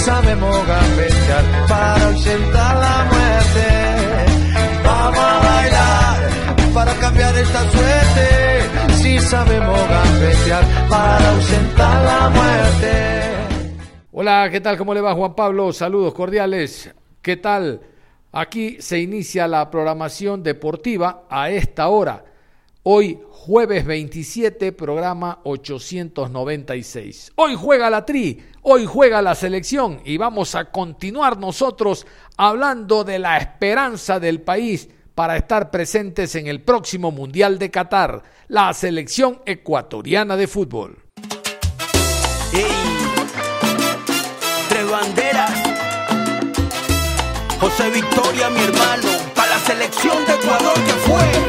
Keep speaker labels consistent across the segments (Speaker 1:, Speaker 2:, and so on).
Speaker 1: Sabemos gambetear para ausentar la muerte. Vamos a bailar para cambiar esta suerte. Si sabemos gambetear para ausentar la muerte.
Speaker 2: Hola, ¿qué tal? ¿Cómo le va Juan Pablo? Saludos cordiales. ¿Qué tal? Aquí se inicia la programación deportiva a esta hora. Hoy jueves 27, programa 896. Hoy juega la Tri, hoy juega la selección y vamos a continuar nosotros hablando de la esperanza del país para estar presentes en el próximo Mundial de Qatar, la selección ecuatoriana de fútbol.
Speaker 3: tres banderas. José Victoria, mi hermano, para la selección de Ecuador que fue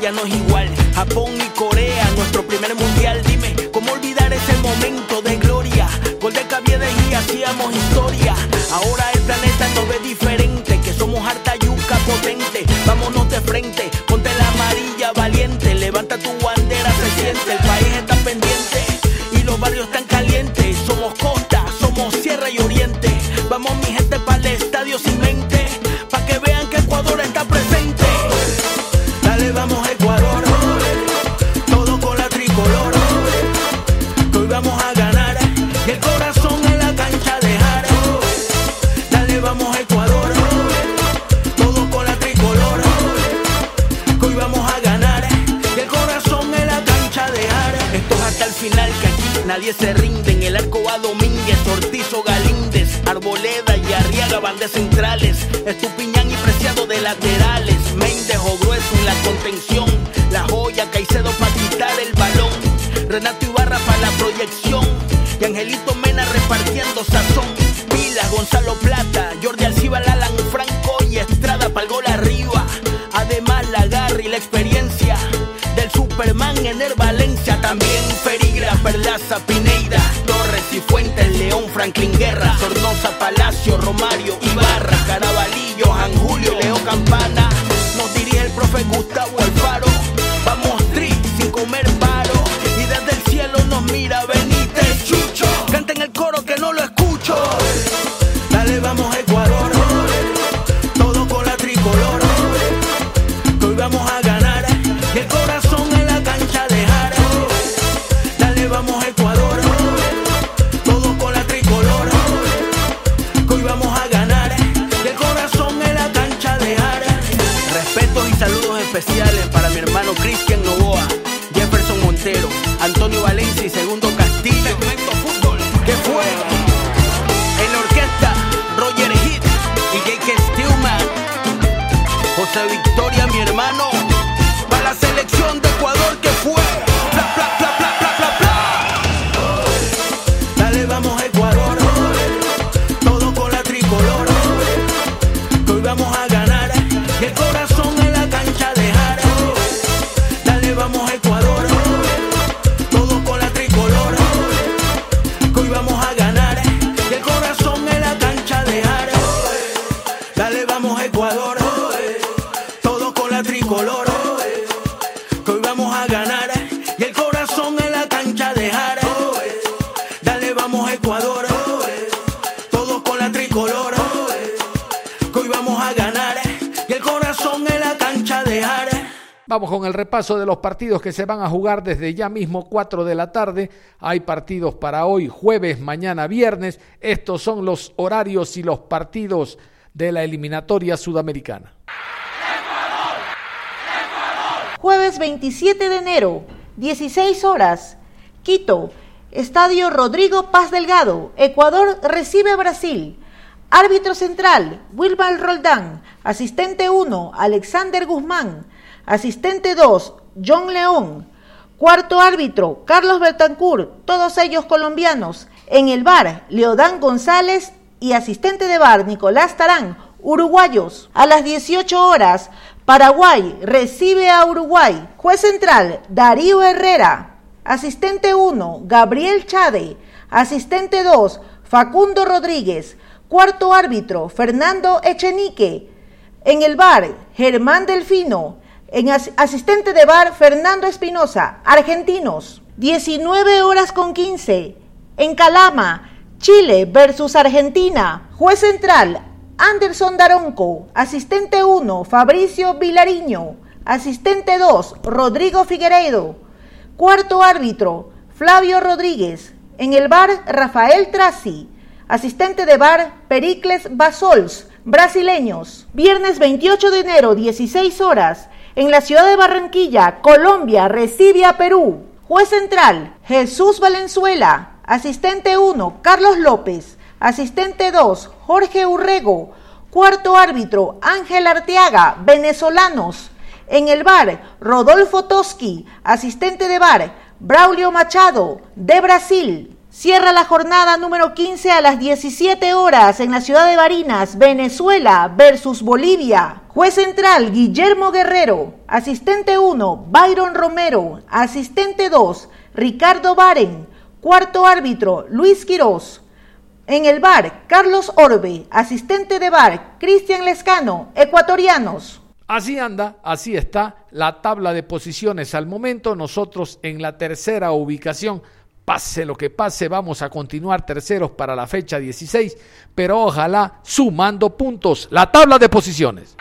Speaker 3: ya no es igual. Japón y Corea, nuestro primer mundial. Dime, ¿cómo olvidar ese momento de gloria? Gol de Caviedes y hacíamos historia. Ahora el planeta nos ve diferente, que somos harta yuca potente. Vámonos de frente, ponte la amarilla valiente, levanta tu bandera, se siente, el país de centrales. Estupiñán y Preciado de laterales. Méndez o grueso en la contención. La joya Caicedo para quitar el balón. Renato Ibarra para la proyección. Y Angelito Mena repartiendo sazón. Pilas, Gonzalo Plata, Jordi Alciba, Alan Franco y Estrada para el gol arriba. Además la garra y la experiencia del Superman en el Valencia. También Ferigra, Perlaza, Pineida, Torres y Fuentes, León, Franklin Guerra, Sornosa, Con el
Speaker 2: repaso de los partidos que se van a jugar desde ya mismo 4 de la tarde. Hay partidos para hoy, jueves, mañana, viernes. Estos son los horarios y los partidos de la eliminatoria sudamericana.
Speaker 4: Jueves 27 de enero, 16 horas, Quito, Estadio Rodrigo Paz Delgado, Ecuador recibe a Brasil. Árbitro central, Wilmar Roldán. Asistente 1, Alexander Guzmán. Asistente 2, John León. Cuarto árbitro, Carlos Bertancourt, todos ellos colombianos. En el bar, Leodán González y asistente de bar, Nicolás Tarán, uruguayos. A las 18 horas, Paraguay recibe a Uruguay. Juez central, Darío Herrera. Asistente 1, Gabriel Chade. Asistente 2, Facundo Rodríguez. Cuarto árbitro, Fernando Echenique. En el bar, Germán Delfino. En asistente de bar, Fernando Espinosa, argentinos. 19 horas con 15. En Calama, Chile versus Argentina. Juez central, Anderson Daronco. Asistente 1, Fabricio Vilariño. Asistente 2, Rodrigo Figueiredo. Cuarto árbitro, Flavio Rodríguez. En el bar, Rafael Traci. Asistente de bar, Pericles Basols. Brasileños. Viernes 28 de enero, 16 horas. En la ciudad de Barranquilla, Colombia recibe a Perú. Juez central, Jesús Valenzuela. Asistente 1, Carlos López. Asistente 2, Jorge Urrego. Cuarto árbitro, Ángel Arteaga, venezolanos. En el bar, Rodolfo Toski. Asistente de bar, Braulio Machado, de Brasil. Cierra la jornada número 15 a las 17 horas en la ciudad de Barinas, Venezuela versus Bolivia. Juez central Guillermo Guerrero. Asistente 1 Byron Romero. Asistente 2 Ricardo Baren. Cuarto árbitro Luis Quirós. En el bar Carlos Orbe. Asistente de bar Cristian Lescano. Ecuatorianos.
Speaker 2: Así anda, así está la tabla de posiciones al momento. Nosotros en la tercera ubicación Pase lo que pase, vamos a continuar terceros para la fecha 16, pero ojalá sumando puntos. La tabla de posiciones.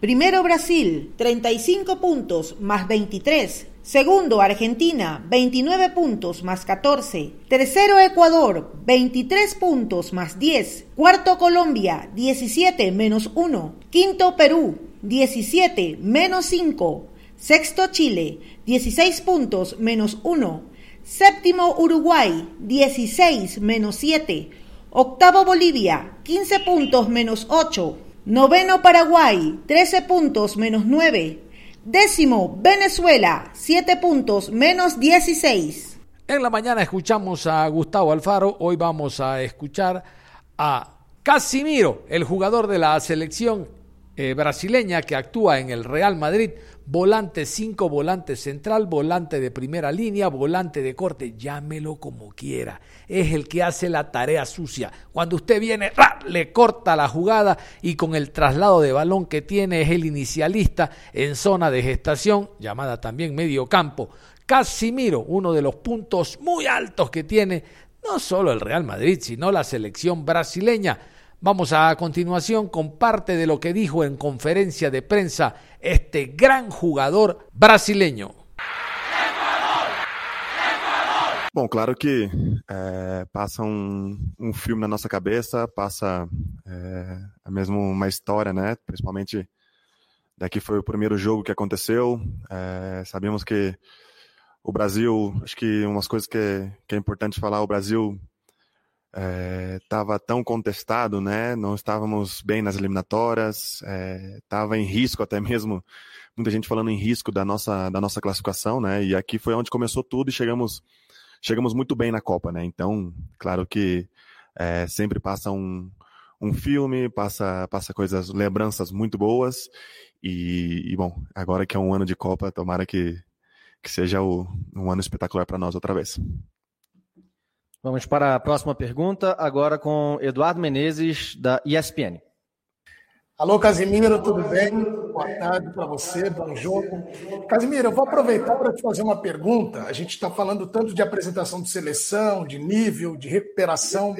Speaker 4: Primero Brasil, 35 puntos más 23. Segundo Argentina, 29 puntos más 14. Tercero Ecuador, 23 puntos más 10. Cuarto Colombia, 17 menos 1. Quinto Perú, 17 menos 5. Sexto Chile, 16 puntos menos 1. Séptimo Uruguay, 16 menos 7. Octavo Bolivia, 15 puntos menos 8. Noveno Paraguay, 13 puntos menos 9. Décimo Venezuela, 7 puntos menos 16.
Speaker 2: En la mañana escuchamos a Gustavo Alfaro, hoy vamos a escuchar a Casimiro, el jugador de la selección eh, brasileña que actúa en el Real Madrid volante 5, volante central, volante de primera línea, volante de corte, llámelo como quiera. Es el que hace la tarea sucia. Cuando usted viene, le corta la jugada y con el traslado de balón que tiene es el inicialista en zona de gestación, llamada también medio campo. Casimiro, uno de los puntos muy altos que tiene no solo el Real Madrid, sino la selección brasileña. Vamos a continuación con parte de lo que dijo en conferencia de prensa este gran jugador brasileño.
Speaker 5: Bom, claro que é, passa um, um, filme na nossa cabeça, passa é, mesmo uma história, né? Principalmente daqui foi o primeiro jogo que aconteceu. É, sabemos que o Brasil, acho que umas coisas que, que é importante falar, o Brasil estava é, tão contestado, né? Não estávamos bem nas eliminatórias, estava é, em risco até mesmo, muita gente falando em risco da nossa, da nossa classificação, né? E aqui foi onde começou tudo e chegamos, chegamos muito bem na Copa, né? Então, claro que é, sempre passa um, um filme, passa, passa coisas, lembranças muito boas e, e, bom, agora que é um ano de Copa, tomara que, que seja o, um ano espetacular para nós outra vez.
Speaker 6: Vamos para a próxima pergunta, agora com Eduardo Menezes, da ESPN.
Speaker 7: Alô, Casimiro, tudo bem? boa tarde para você, bom jogo. Casimiro, eu vou aproveitar para te fazer uma pergunta. A gente está falando tanto de apresentação de seleção, de nível, de recuperação.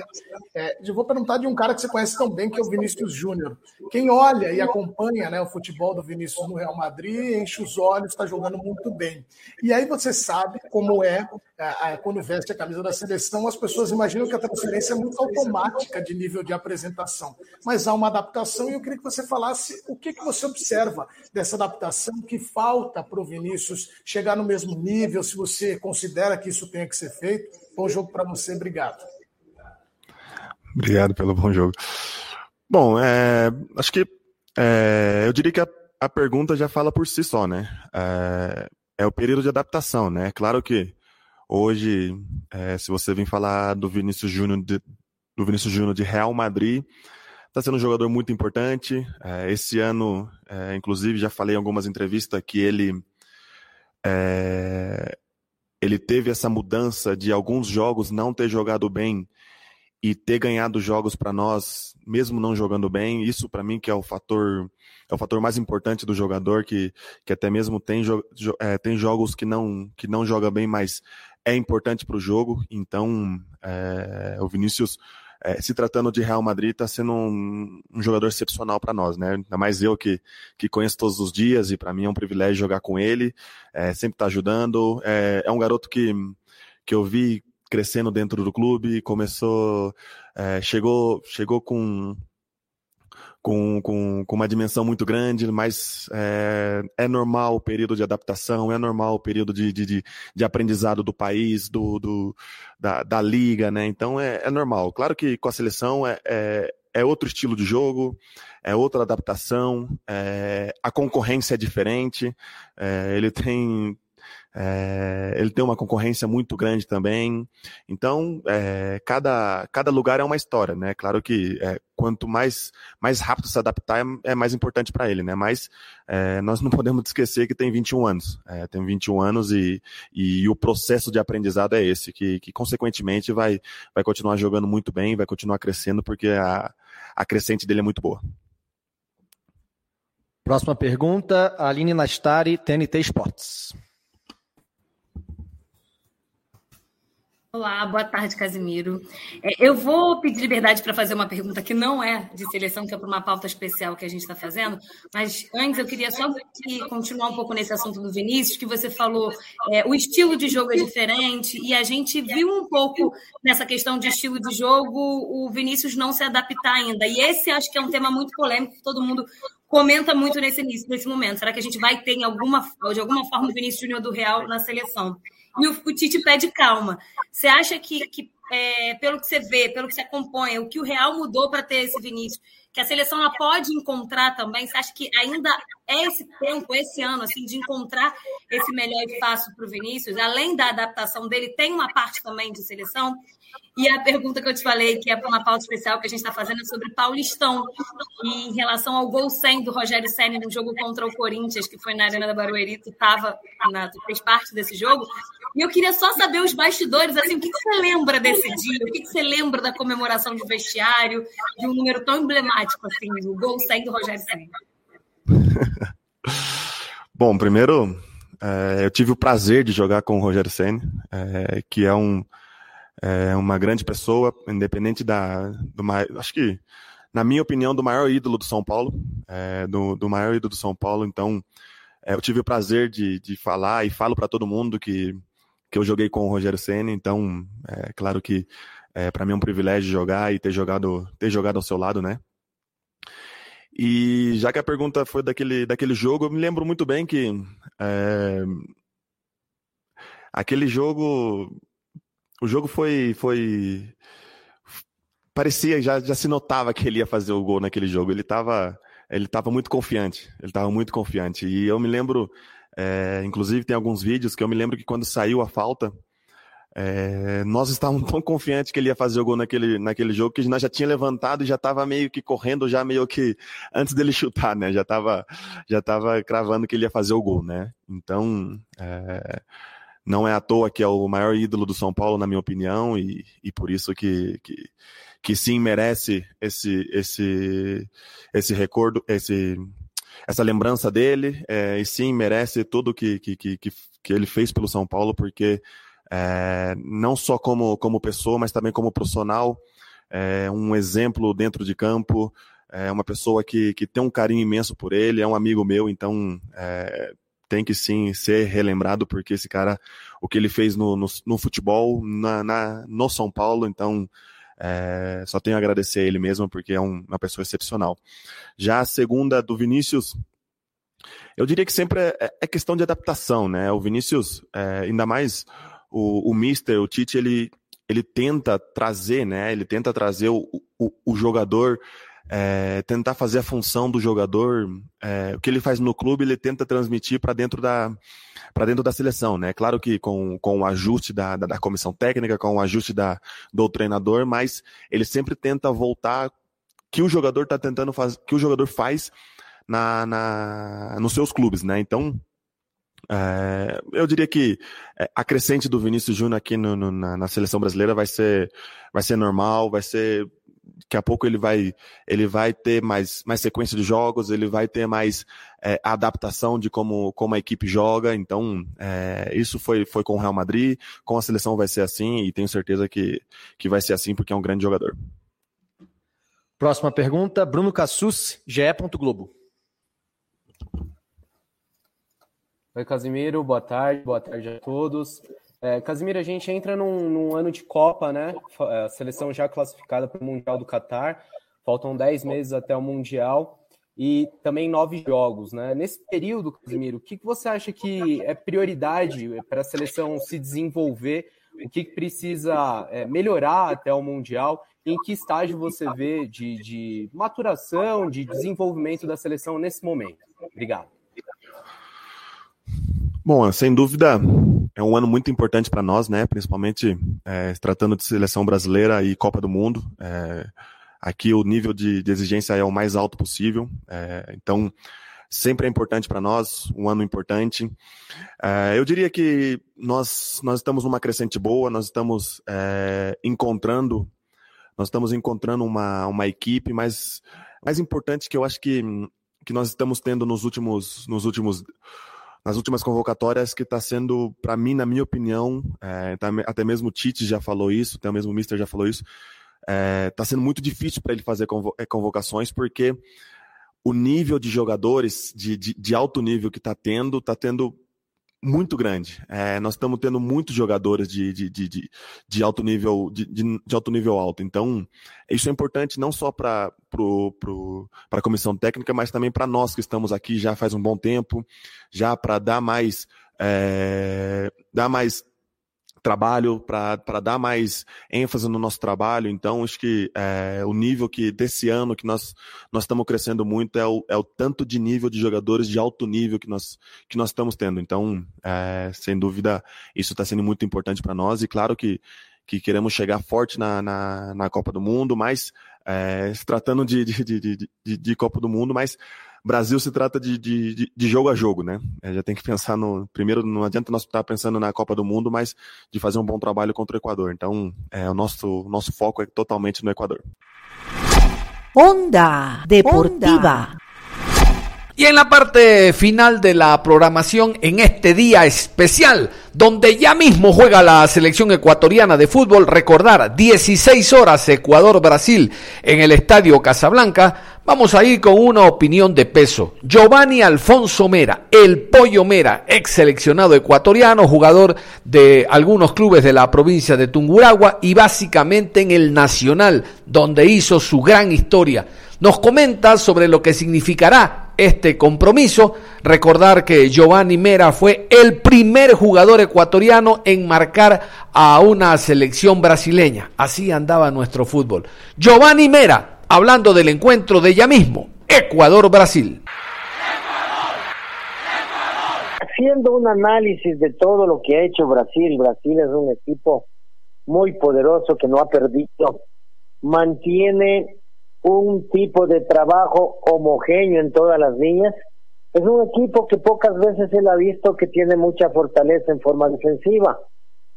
Speaker 7: É, eu vou perguntar de um cara que você conhece tão bem, que é o Vinícius Júnior. Quem olha e acompanha né, o futebol do Vinícius no Real Madrid, enche os olhos, está jogando muito bem. E aí você sabe como é, é, é, quando veste a camisa da seleção, as pessoas imaginam que a transferência é muito automática de nível de apresentação. Mas há uma adaptação e eu queria que você falasse o que, que você observa dessa adaptação que falta para o Vinícius chegar no mesmo nível, se você considera que isso tenha que ser feito. Bom jogo para você, obrigado.
Speaker 5: Obrigado pelo bom jogo. Bom, é, acho que é, eu diria que a, a, pergunta já fala por si só, né? É, é, o período de adaptação, né? Claro que hoje, é, se você vem falar do Vinícius Júnior de, do Vinícius Júnior de Real Madrid, está sendo um jogador muito importante. É, esse ano, é, inclusive, já falei em algumas entrevistas que ele é, ele teve essa mudança de alguns jogos não ter jogado bem e ter ganhado jogos para nós, mesmo não jogando bem. Isso para mim que é o fator é o fator mais importante do jogador que, que até mesmo tem, jo, é, tem jogos que não que não joga bem, mas é importante para o jogo. Então, é, o Vinícius é, se tratando de Real Madrid, está sendo um, um, jogador excepcional para nós, né? Ainda mais eu que, que conheço todos os dias e para mim é um privilégio jogar com ele, é, sempre está ajudando. É, é, um garoto que, que eu vi crescendo dentro do clube, começou, é, chegou, chegou com com, com, com uma dimensão muito grande, mas é, é, normal o período de adaptação, é normal o período de, de, de aprendizado do país, do, do da, da, liga, né? Então é, é, normal. Claro que com a seleção é, é, é outro estilo de jogo, é outra adaptação, é, a concorrência é diferente, é, ele tem é, ele tem uma concorrência muito grande também. Então, é, cada, cada lugar é uma história, né? Claro que é, quanto mais, mais rápido se adaptar, é, é mais importante para ele, né? Mas é, nós não podemos esquecer que tem 21 anos. É, tem 21 anos e, e o processo de aprendizado é esse, que, que consequentemente vai, vai continuar jogando muito bem, vai continuar crescendo, porque a, a crescente dele é muito boa.
Speaker 6: Próxima pergunta, Aline Nastari, TNT Esportes.
Speaker 8: Olá, boa tarde, Casimiro. É, eu vou pedir liberdade para fazer uma pergunta que não é de seleção, que é para uma pauta especial que a gente está fazendo, mas antes eu queria só continuar um pouco nesse assunto do Vinícius, que você falou, é, o estilo de jogo é diferente, e a gente viu um pouco nessa questão de estilo de jogo o Vinícius não se adaptar ainda. E esse acho que é um tema muito polêmico, todo mundo comenta muito nesse início, nesse momento. Será que a gente vai ter em alguma, de alguma forma o Vinícius Júnior do Real na seleção? E o, o Tite pede calma. Você acha que, que é, pelo que você vê, pelo que você acompanha, o que o Real mudou para ter esse Vinícius, que a seleção ela pode encontrar também? Você acha que ainda é esse tempo, esse ano, assim, de encontrar esse melhor espaço para o Vinícius? Além da adaptação dele, tem uma parte também de seleção? E a pergunta que eu te falei, que é para uma pauta especial que a gente está fazendo, é sobre Paulistão, em relação ao gol 100 do Rogério Senna no jogo contra o Corinthians, que foi na Arena da Barueri, tu, tava na, tu fez parte desse jogo. E eu queria só saber os bastidores, assim, o que, você lembra desse dia? O que, que, você lembra da comemoração de vestiário, de um número tão emblemático, assim, o gol 100 do Rogério Senna?
Speaker 5: Bom, primeiro, é, eu tive o prazer de jogar com o Rogério Senna, é, que é um é uma grande pessoa, independente da, do acho que, na minha opinião, do maior ídolo do São Paulo, é, do, do maior ídolo do São Paulo. Então, é, eu tive o prazer de, de falar e falo para todo mundo que, que eu joguei com o Rogério Senna. Então, é claro que é, para mim é um privilégio jogar e ter jogado, ter jogado ao seu lado, né? E já que a pergunta foi daquele, daquele jogo, eu me lembro muito bem que é, aquele jogo o jogo foi. foi parecia, já, já se notava que ele ia fazer o gol naquele jogo. Ele estava ele tava muito confiante. Ele estava muito confiante. E eu me lembro, é, inclusive tem alguns vídeos que eu me lembro que quando saiu a falta, é, nós estávamos tão confiantes que ele ia fazer o gol naquele, naquele jogo que nós já tinha levantado e já estava meio que correndo, já meio que antes dele chutar, né? Já estava já tava cravando que ele ia fazer o gol, né? Então, é, não é à toa que é o maior ídolo do São Paulo, na minha opinião, e, e por isso que, que, que sim merece esse, esse, esse recordo, esse, essa lembrança dele, é, e sim, merece tudo que, que, que, que ele fez pelo São Paulo, porque é, não só como, como pessoa, mas também como profissional, é um exemplo dentro de campo, é uma pessoa que, que tem um carinho imenso por ele, é um amigo meu, então é, tem que sim ser relembrado, porque esse cara, o que ele fez no, no, no futebol, na, na, no São Paulo, então é, só tenho a agradecer a ele mesmo, porque é um, uma pessoa excepcional. Já a segunda do Vinícius, eu diria que sempre é, é questão de adaptação, né? O Vinícius, é, ainda mais o, o Mister, o Tite, ele, ele tenta trazer, né? Ele tenta trazer o, o, o jogador é, tentar fazer a função do jogador, é, o que ele faz no clube, ele tenta transmitir para dentro da para dentro da seleção, né? Claro que com, com o ajuste da, da, da, comissão técnica, com o ajuste da, do treinador, mas ele sempre tenta voltar que o jogador está tentando fazer, que o jogador faz na, na, nos seus clubes, né? Então, é, eu diria que é, a crescente do Vinícius Júnior aqui no, no, na, na, seleção brasileira vai ser, vai ser normal, vai ser daqui a pouco ele vai, ele vai ter mais, mais sequência de jogos, ele vai ter mais é, adaptação de como, como a equipe joga. Então, é, isso foi, foi com o Real Madrid, com a seleção vai ser assim, e tenho certeza que, que vai ser assim porque é um grande jogador.
Speaker 6: Próxima pergunta, Bruno Cassus, GE. Globo.
Speaker 9: Oi, Casimiro, boa tarde, boa tarde a todos. É, Casimiro, a gente entra num, num, ano de Copa, né? A seleção já classificada para o Mundial do Catar. Faltam 10 meses até o Mundial e também nove jogos, né? Nesse período, Casimiro, o que, que você acha que é prioridade para a seleção se desenvolver? O que, que precisa é, melhorar até o Mundial? Em que estágio você vê de, de maturação, de desenvolvimento da seleção nesse momento? Obrigado.
Speaker 5: Bom, sem dúvida, é um ano muito importante para nós, né? Principalmente é, tratando de seleção brasileira e Copa do Mundo. É, aqui o nível de, de, exigência é o mais alto possível. É, então, sempre é importante para nós, um ano importante. É, eu diria que nós, nós estamos numa crescente boa, nós estamos é, encontrando, nós estamos encontrando uma, uma equipe, mas mais importante que eu acho que, que nós estamos tendo nos últimos, nos últimos nas últimas convocatórias que está sendo, para mim, na minha opinião, é, tá, até mesmo o Tite já falou isso, até mesmo o Mister já falou isso, está é, tá sendo muito difícil para ele fazer é, convocações, porque o nível de jogadores de, de, de alto nível que está tendo, está tendo muito grande. É, nós estamos tendo muitos jogadores de, de, de, de alto nível de, de, alto nível alto. Então, isso é importante não só para a comissão técnica, mas também para nós que estamos aqui já faz um bom tempo, já para dar mais é, dar mais trabalho, para dar mais ênfase no nosso trabalho. Então, acho que é, o nível que desse ano que nós, nós estamos crescendo muito é o, é o tanto de nível de jogadores de alto nível que nós, que nós estamos tendo. Então, é, sem dúvida, isso está sendo muito importante para nós. E claro que, que queremos chegar forte na, na, na Copa do Mundo, mas é, se tratando de, de, de, de, de Copa do Mundo, mas Brasil se trata de, de, de jogo a jogo, né? É, já tem que pensar no. Primeiro, não adianta nós estar pensando na Copa do Mundo, mas de fazer um bom trabalho contra o Equador. Então, é, o nosso, nosso foco é totalmente no Equador.
Speaker 4: Onda Deportiva.
Speaker 2: Y en la parte final de la programación, en este día especial, donde ya mismo juega la selección ecuatoriana de fútbol, recordar 16 horas Ecuador-Brasil en el Estadio Casablanca, vamos a ir con una opinión de peso. Giovanni Alfonso Mera, el Pollo Mera, ex seleccionado ecuatoriano, jugador de algunos clubes de la provincia de Tunguragua y básicamente en el Nacional, donde hizo su gran historia. Nos comenta sobre lo que significará este compromiso. Recordar que Giovanni Mera fue el primer jugador ecuatoriano en marcar a una selección brasileña. Así andaba nuestro fútbol. Giovanni Mera, hablando del encuentro de ya mismo, Ecuador-Brasil.
Speaker 10: Haciendo un análisis de todo lo que ha hecho Brasil, Brasil es un equipo muy poderoso que no ha perdido, mantiene un tipo de trabajo homogéneo en todas las líneas. Es un equipo que pocas veces él ha visto que tiene mucha fortaleza en forma defensiva.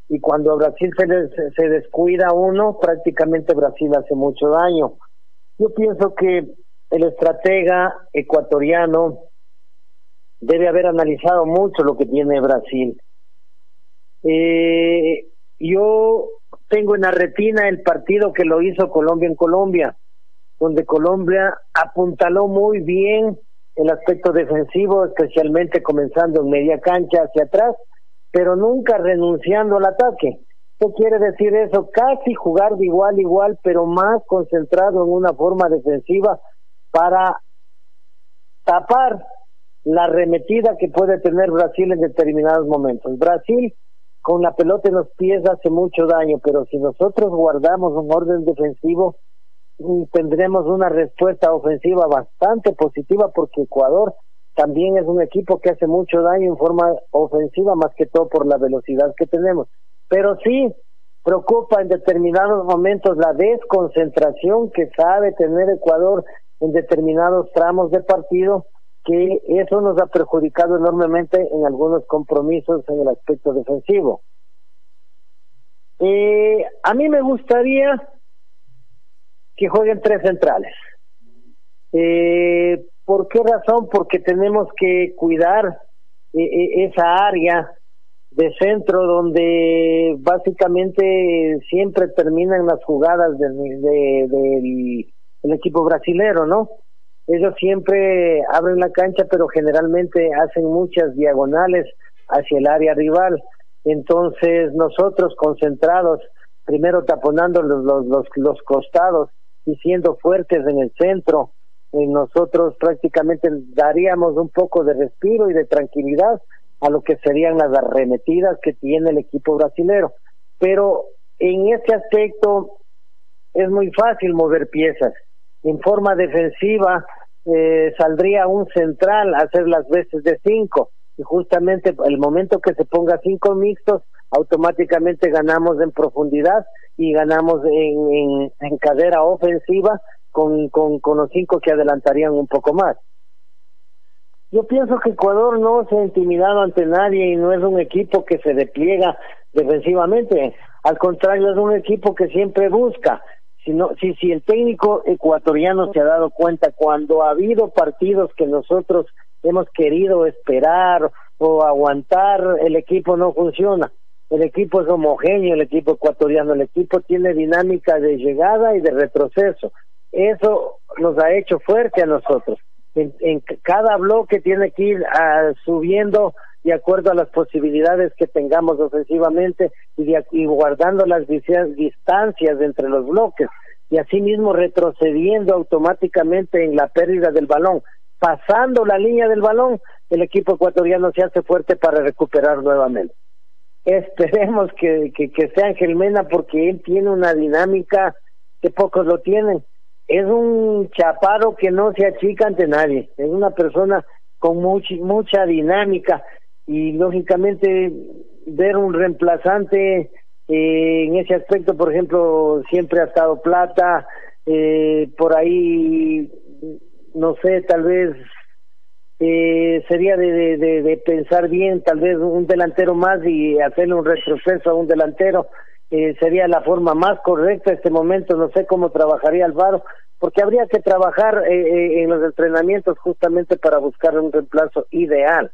Speaker 10: Y cuando a Brasil se, se descuida uno, prácticamente Brasil hace mucho daño. Yo pienso que el estratega ecuatoriano debe haber analizado mucho lo que tiene Brasil. Eh, yo tengo en la retina el partido que lo hizo Colombia en Colombia, donde Colombia apuntaló muy bien el aspecto defensivo, especialmente comenzando en media cancha hacia atrás, pero nunca renunciando al ataque. ¿Qué quiere decir eso? Casi jugar de igual igual, pero más concentrado en una forma defensiva para tapar la arremetida que puede tener Brasil en determinados momentos. Brasil con la pelota en los pies hace mucho daño, pero si nosotros guardamos un orden defensivo, mm, tendremos una respuesta ofensiva bastante positiva porque Ecuador también es un equipo que hace mucho daño en forma ofensiva, más que todo por la velocidad que tenemos. Pero sí preocupa en determinados momentos la desconcentración que sabe tener Ecuador en determinados tramos de partido que eso nos ha perjudicado enormemente en algunos compromisos en el aspecto defensivo. Eh, a mí me gustaría que jueguen tres centrales. Eh, ¿Por qué razón? Porque tenemos que cuidar eh, esa área de centro donde básicamente siempre terminan las jugadas del, del equipo brasilero, ¿no? ellos siempre abren la cancha, pero generalmente hacen muchas diagonales hacia el área rival. Entonces nosotros concentrados, primero taponando los, los, los, costados y siendo fuertes en el centro, eh, nosotros prácticamente daríamos un poco de respiro y de tranquilidad a lo que serían las arremetidas que tiene el equipo brasilero. Pero en este aspecto es muy fácil mover piezas. En forma defensiva, eh, saldría un central a hacer las veces de cinco y justamente el momento que se ponga cinco mixtos automáticamente ganamos en profundidad y ganamos en, en, cadera ofensiva con, con, con los cinco que adelantarían un poco más. Yo pienso que Ecuador no se ha intimidado ante nadie y no es un equipo que se despliega defensivamente. Al contrario, es un equipo que siempre busca si, si, el técnico ecuatoriano se ha dado cuenta cuando ha habido partidos que nosotros hemos querido esperar o aguantar, el equipo no funciona. El equipo es homogéneo, el equipo ecuatoriano, el equipo tiene dinámica de llegada y de retroceso. Eso nos ha hecho fuerte a nosotros. En, cada bloque tiene que ir ah, subiendo de acuerdo a las posibilidades que tengamos ofensivamente y, guardando las distancias entre los bloques y asimismo retrocediendo automáticamente en la pérdida del balón. Pasando la línea del balón, el equipo ecuatoriano se hace fuerte para recuperar nuevamente. Esperemos que, que, que sea Ángel Mena porque él tiene una dinámica que pocos lo tienen. Es un chaparo que no se achica ante nadie. Es una persona con mucha dinámica y lógicamente ver un reemplazante eh, en ese aspecto, por ejemplo, siempre ha estado Plata, eh, por ahí, no sé, tal vez eh, sería de, de, de, pensar bien, tal vez un delantero más y hacerle un retroceso a un delantero. Eh, sería la forma más correcta en este momento, no sé cómo trabajaría Álvaro, porque habría que trabajar eh, en los entrenamientos justamente para buscar un reemplazo ideal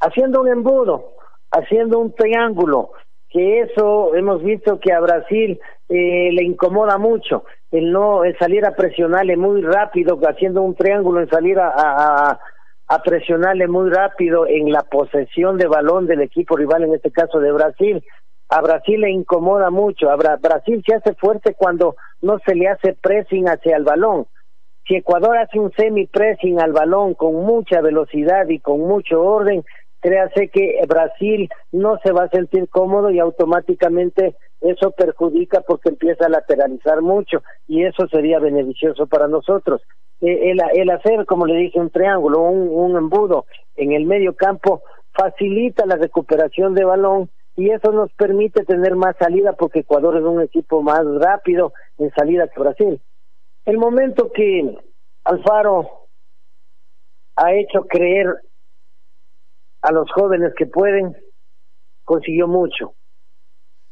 Speaker 10: haciendo un embudo, haciendo un triángulo, que eso hemos visto que a Brasil eh, le incomoda mucho, el no el salir a presionarle muy rápido, haciendo un triángulo, en salir a, a presionarle muy rápido en la posesión de balón del equipo rival, en este caso de Brasil. A Brasil le incomoda mucho, a Brasil se hace fuerte cuando no se le hace pressing hacia el balón. Si Ecuador hace un semi-pressing al balón con mucha velocidad y con mucho orden, créase que Brasil no se va a sentir cómodo y automáticamente eso perjudica porque empieza a lateralizar mucho y eso sería beneficioso para nosotros. Eh, el, hacer, como le dije, un triángulo, un, un embudo en el medio campo facilita la recuperación de balón y eso nos permite tener más salida porque Ecuador es un equipo más rápido en salida que Brasil. El momento que Alfaro ha hecho creer a los jóvenes que pueden, consiguió mucho.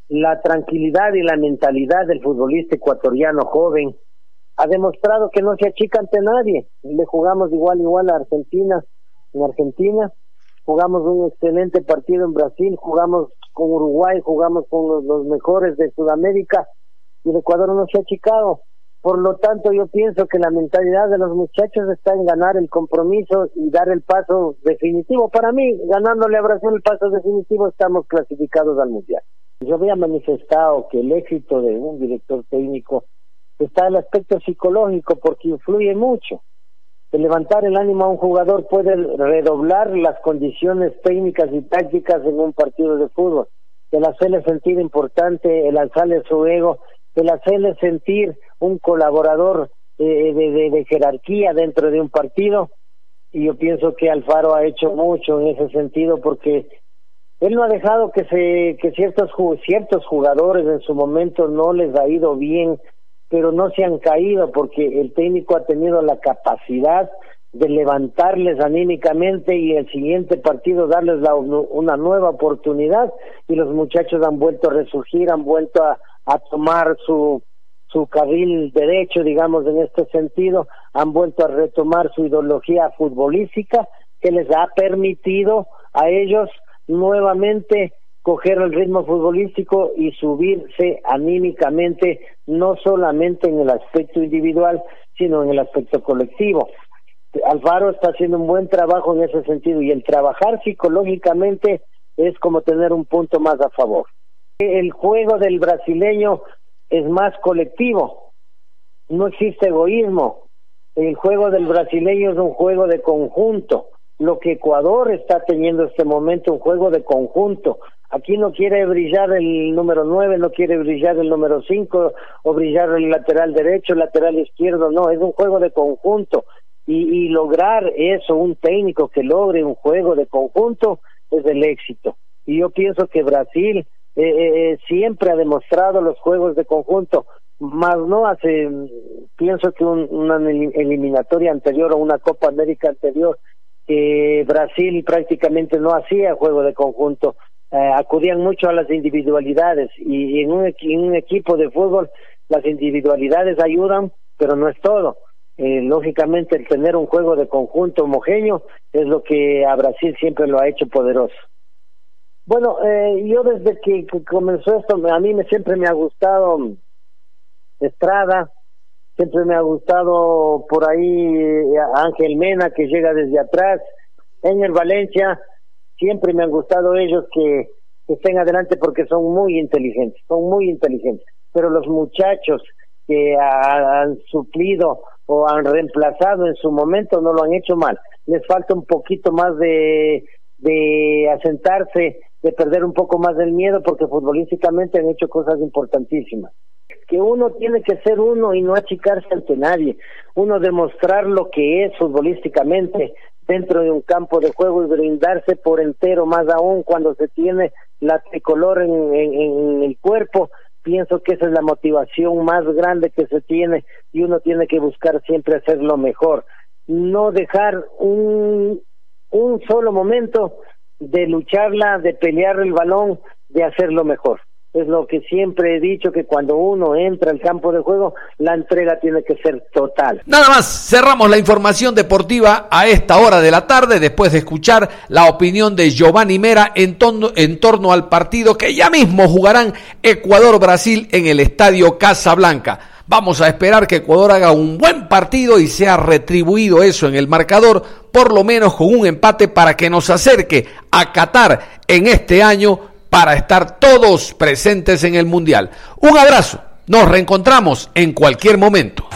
Speaker 10: La tranquilidad y la mentalidad del futbolista ecuatoriano joven ha demostrado que no se achica ante nadie. Le jugamos igual igual a Argentina en Argentina, jugamos un excelente partido en Brasil, jugamos con Uruguay, jugamos con los, mejores de Sudamérica y el Ecuador no se ha achicado. Por lo tanto, yo pienso que la mentalidad de los muchachos está en ganar el compromiso y dar el paso definitivo. Para mí, ganándole a Brasil el paso definitivo, estamos clasificados al Mundial. Yo había manifestado que el éxito de un director técnico está en el aspecto psicológico porque influye mucho. El levantar el ánimo a un jugador puede redoblar las condiciones técnicas y tácticas en un partido de fútbol. El hacerle sentir importante, el alzarle su ego, el hacerle sentir un colaborador eh, de, de, jerarquía dentro de un partido. Y yo pienso que Alfaro ha hecho mucho en ese sentido porque él no ha dejado que se que ciertos ciertos jugadores en su momento no les ha ido bien, pero no se han caído porque el técnico ha tenido la capacidad de levantarles anímicamente y el siguiente partido darles la, una nueva oportunidad. Y los muchachos han vuelto a resurgir, han vuelto a, tomar su su carril derecho, digamos, en este sentido, han vuelto a retomar su ideología futbolística que les ha permitido a ellos nuevamente coger el ritmo futbolístico y subirse anímicamente, no solamente en el aspecto individual, sino en el aspecto colectivo. Alfaro está haciendo un buen trabajo en ese sentido y el trabajar psicológicamente es como tener un punto más a favor. El juego del brasileño es más colectivo. No existe egoísmo. El juego del brasileño es un juego de conjunto. Lo que Ecuador está teniendo en este momento, un juego de conjunto. Aquí no quiere brillar el número nueve, no quiere brillar el número cinco, o brillar el lateral derecho, el lateral izquierdo, no, es un juego de conjunto. Y, y lograr eso, un técnico que logre un juego de conjunto, es el éxito. Y yo pienso que Brasil eh, eh, eh, siempre ha demostrado los juegos de conjunto, más no hace, pienso que una eliminatoria anterior o una Copa América anterior, que Brasil prácticamente no hacía juego de conjunto, acudían mucho a las individualidades y en un, en equipo de fútbol las individualidades ayudan, pero no es todo. lógicamente el tener un juego de conjunto homogéneo es lo que a Brasil siempre lo ha hecho poderoso. Bueno, eh, yo desde que, comenzó esto, a mí me, siempre me ha gustado Estrada, siempre me ha gustado por ahí eh, Ángel Mena que llega desde atrás, Ener Valencia, siempre me han gustado ellos que, estén adelante porque son muy inteligentes, son muy inteligentes, pero los muchachos que han suplido o han reemplazado en su momento no lo han hecho mal, les falta un poquito más de, de asentarse de perder un poco más del miedo porque futbolísticamente han hecho cosas importantísimas. Que uno tiene que ser uno y no achicarse ante nadie. Uno demostrar lo que es futbolísticamente dentro de un campo de juego y brindarse por entero, más aún cuando se tiene la tricolor en, en el cuerpo. Pienso que esa es la motivación más grande que se tiene y uno tiene que buscar siempre hacer lo mejor. No dejar un, un solo momento de lucharla, de pelear el balón, de hacerlo mejor. Es lo que siempre he dicho, que cuando uno entra al campo de juego, la entrega tiene que ser total.
Speaker 2: Nada más, cerramos la información deportiva a esta hora de la tarde, después de escuchar la opinión de Giovanni Mera en, en torno al partido que ya mismo jugarán Ecuador-Brasil en el Estadio Casablanca. Vamos a esperar que Ecuador haga un buen partido y sea retribuido eso en el marcador, por lo menos con un empate para que nos acerque a Qatar en este año para estar todos presentes en el Mundial. Un abrazo, nos reencontramos en cualquier momento.